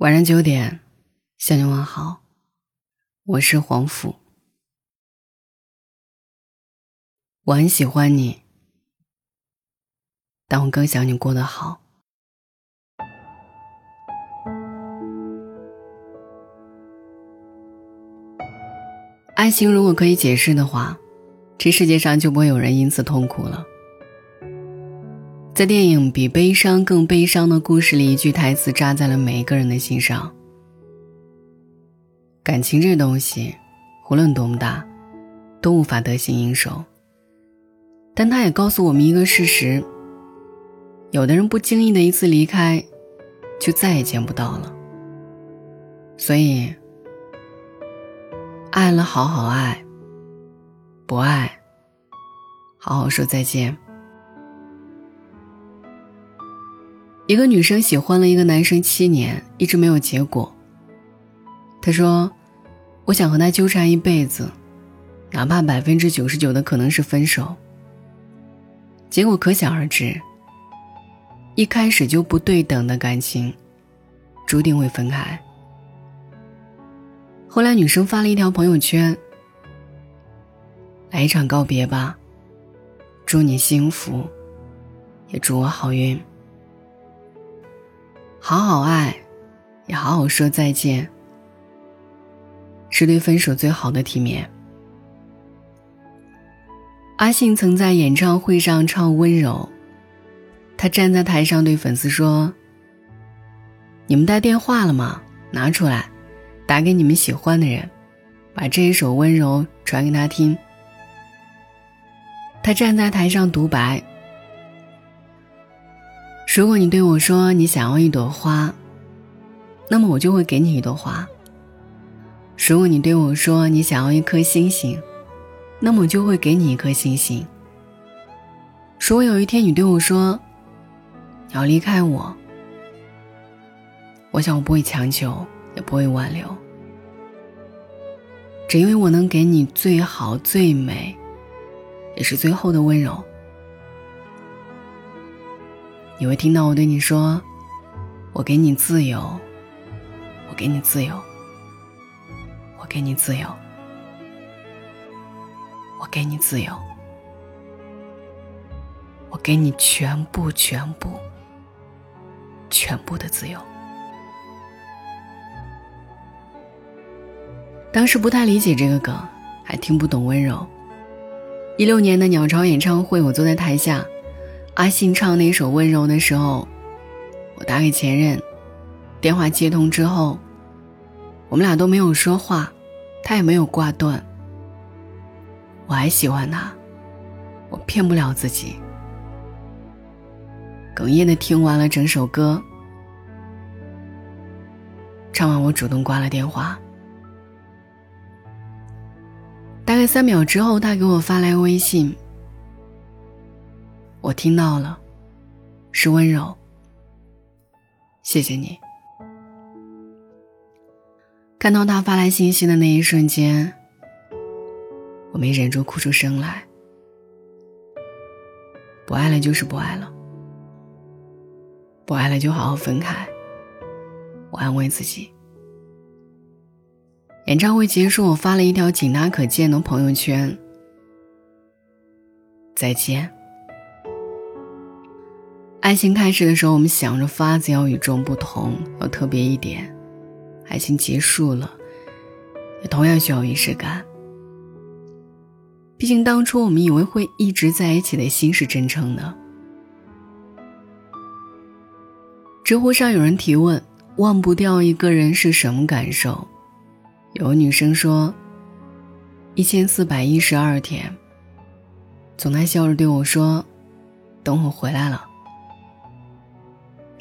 晚上九点，向你问好，我是黄甫。我很喜欢你，但我更想你过得好。爱情如果可以解释的话，这世界上就不会有人因此痛苦了。在电影《比悲伤更悲伤的故事》里，一句台词扎在了每一个人的心上。感情这东西，无论多么大，都无法得心应手。但他也告诉我们一个事实：有的人不经意的一次离开，就再也见不到了。所以，爱了好好爱，不爱，好好说再见。一个女生喜欢了一个男生七年，一直没有结果。她说：“我想和他纠缠一辈子，哪怕百分之九十九的可能是分手。”结果可想而知。一开始就不对等的感情，注定会分开。后来女生发了一条朋友圈：“来一场告别吧，祝你幸福，也祝我好运。”好好爱，也好好说再见，是对分手最好的体面。阿信曾在演唱会上唱《温柔》，他站在台上对粉丝说：“你们带电话了吗？拿出来，打给你们喜欢的人，把这一首《温柔》传给他听。”他站在台上独白。如果你对我说你想要一朵花，那么我就会给你一朵花。如果你对我说你想要一颗星星，那么我就会给你一颗星星。如果有一天你对我说你要离开我，我想我不会强求，也不会挽留，只因为我能给你最好、最美，也是最后的温柔。你会听到我对你说：“我给你自由，我给你自由，我给你自由，我给你自由，我给你全部、全部、全部的自由。”当时不太理解这个梗，还听不懂温柔。一六年的鸟巢演唱会，我坐在台下。阿信唱那首《温柔》的时候，我打给前任，电话接通之后，我们俩都没有说话，他也没有挂断。我还喜欢他，我骗不了自己。哽咽的听完了整首歌，唱完我主动挂了电话。大概三秒之后，他给我发来微信。我听到了，是温柔。谢谢你。看到他发来信息的那一瞬间，我没忍住哭出声来。不爱了就是不爱了，不爱了就好好分开。我安慰自己。演唱会结束，我发了一条仅他可见的朋友圈：再见。爱情开始的时候，我们想着法子要与众不同，要特别一点；爱情结束了，也同样需要仪式感。毕竟当初我们以为会一直在一起的心是真诚的。知乎上有人提问：忘不掉一个人是什么感受？有女生说：一千四百一十二天。总在笑着对我说：“等我回来了。”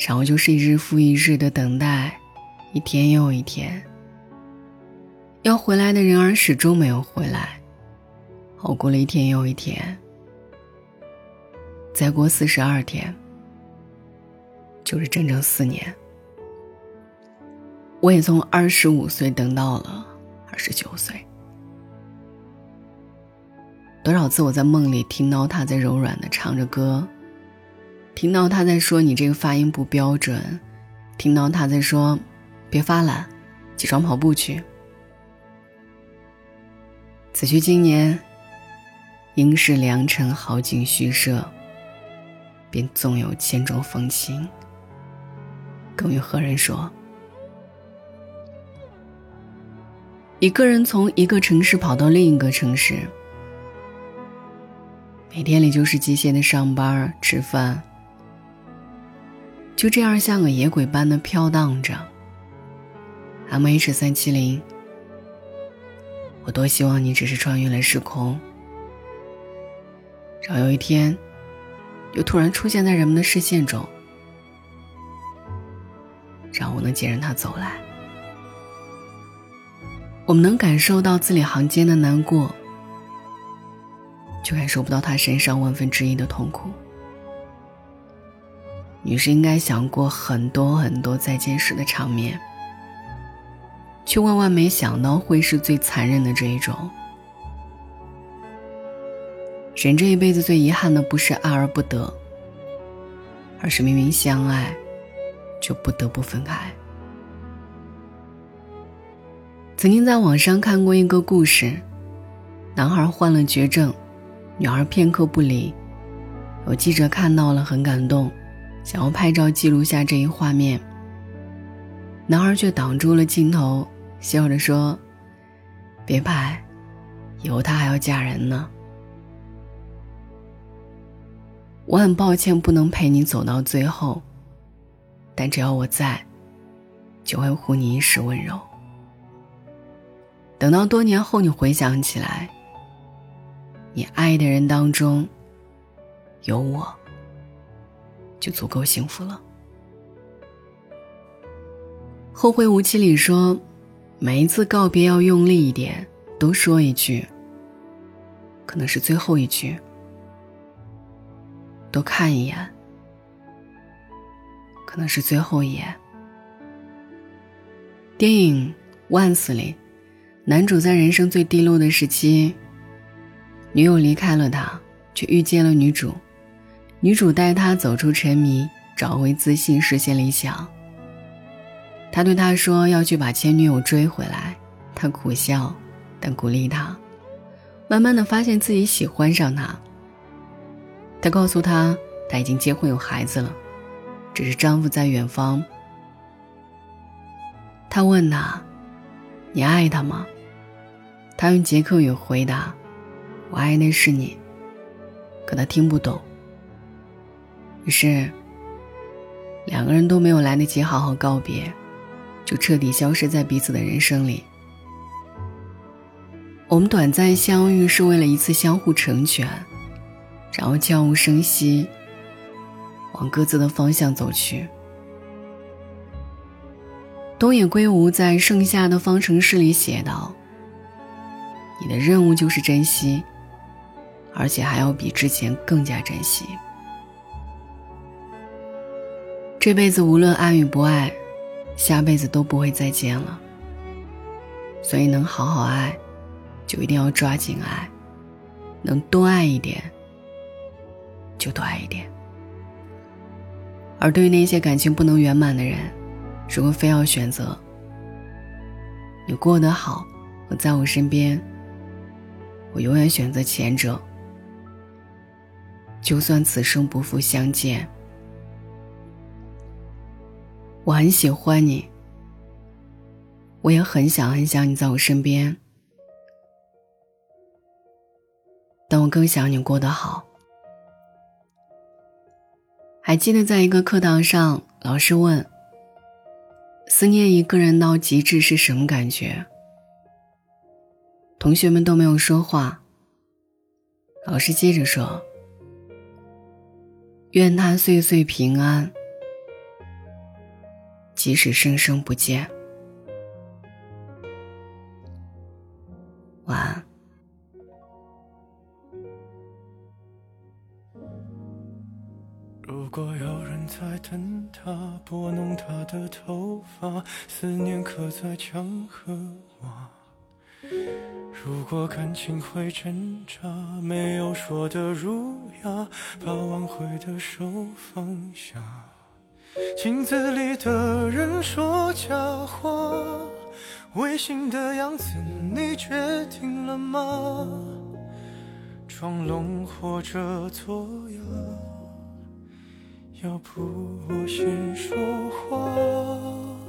然后就是一日复一日的等待，一天又一天。要回来的人儿始终没有回来，熬过了一天又一天。再过四十二天，就是整整四年。我也从二十五岁等到了二十九岁。多少次我在梦里听到他在柔软的唱着歌。听到他在说你这个发音不标准，听到他在说别发懒，起床跑步去。此去经年，应是良辰好景虚设，便纵有千种风情，更与何人说？一个人从一个城市跑到另一个城市，每天里就是机械的上班、吃饭，就这样像个野鬼般的飘荡着。M H 三七零，我多希望你只是穿越了时空，然后有一天，又突然出现在人们的视线中，让我能见着他走来。我们能感受到字里行间的难过，却感受不到他身上万分之一的痛苦。女士应该想过很多很多再见时的场面。却万万没想到会是最残忍的这一种。人这一辈子最遗憾的不是爱而不得，而是明明相爱，就不得不分开。曾经在网上看过一个故事，男孩患了绝症，女孩片刻不离。有记者看到了，很感动，想要拍照记录下这一画面。男孩却挡住了镜头。笑着说：“别拍，以后她还要嫁人呢。我很抱歉不能陪你走到最后，但只要我在，就会护你一世温柔。等到多年后你回想起来，你爱的人当中有我，就足够幸福了。”《后会无期》里说。每一次告别要用力一点，多说一句。可能是最后一句。多看一眼，可能是最后一眼。电影《万斯》里，男主在人生最低落的时期，女友离开了他，却遇见了女主。女主带他走出沉迷，找回自信，实现理想。他对他说：“要去把前女友追回来。”他苦笑，但鼓励他。慢慢的发现自己喜欢上他。他告诉他，他已经结婚有孩子了，只是丈夫在远方。他问他：“你爱他吗？”他用捷克语回答：“我爱的是你。”可他听不懂。于是，两个人都没有来得及好好告别。就彻底消失在彼此的人生里。我们短暂相遇是为了一次相互成全，然后悄无声息往各自的方向走去。东野圭吾在《盛夏的方程式》里写道：“你的任务就是珍惜，而且还要比之前更加珍惜。这辈子无论爱与不爱。”下辈子都不会再见了，所以能好好爱，就一定要抓紧爱；能多爱一点，就多爱一点。而对于那些感情不能圆满的人，如果非要选择，你过得好和在我身边，我永远选择前者。就算此生不复相见。我很喜欢你，我也很想很想你在我身边，但我更想你过得好。还记得在一个课堂上，老师问：“思念一个人到极致是什么感觉？”同学们都没有说话。老师接着说：“愿他岁岁平安。”即使生生不见，晚安。如果有人在等他，拨弄他的头发，思念刻在墙和瓦。如果感情会挣扎，没有说的儒雅，把挽回的手放下。镜子里的人说假话，违心的样子，你决定了吗？装聋或者作哑，要不我先说话。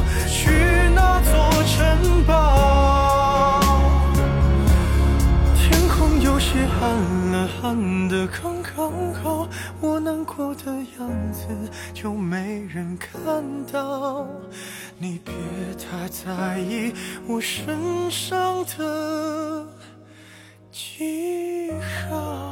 就没人看到。你别太在意我身上的记号。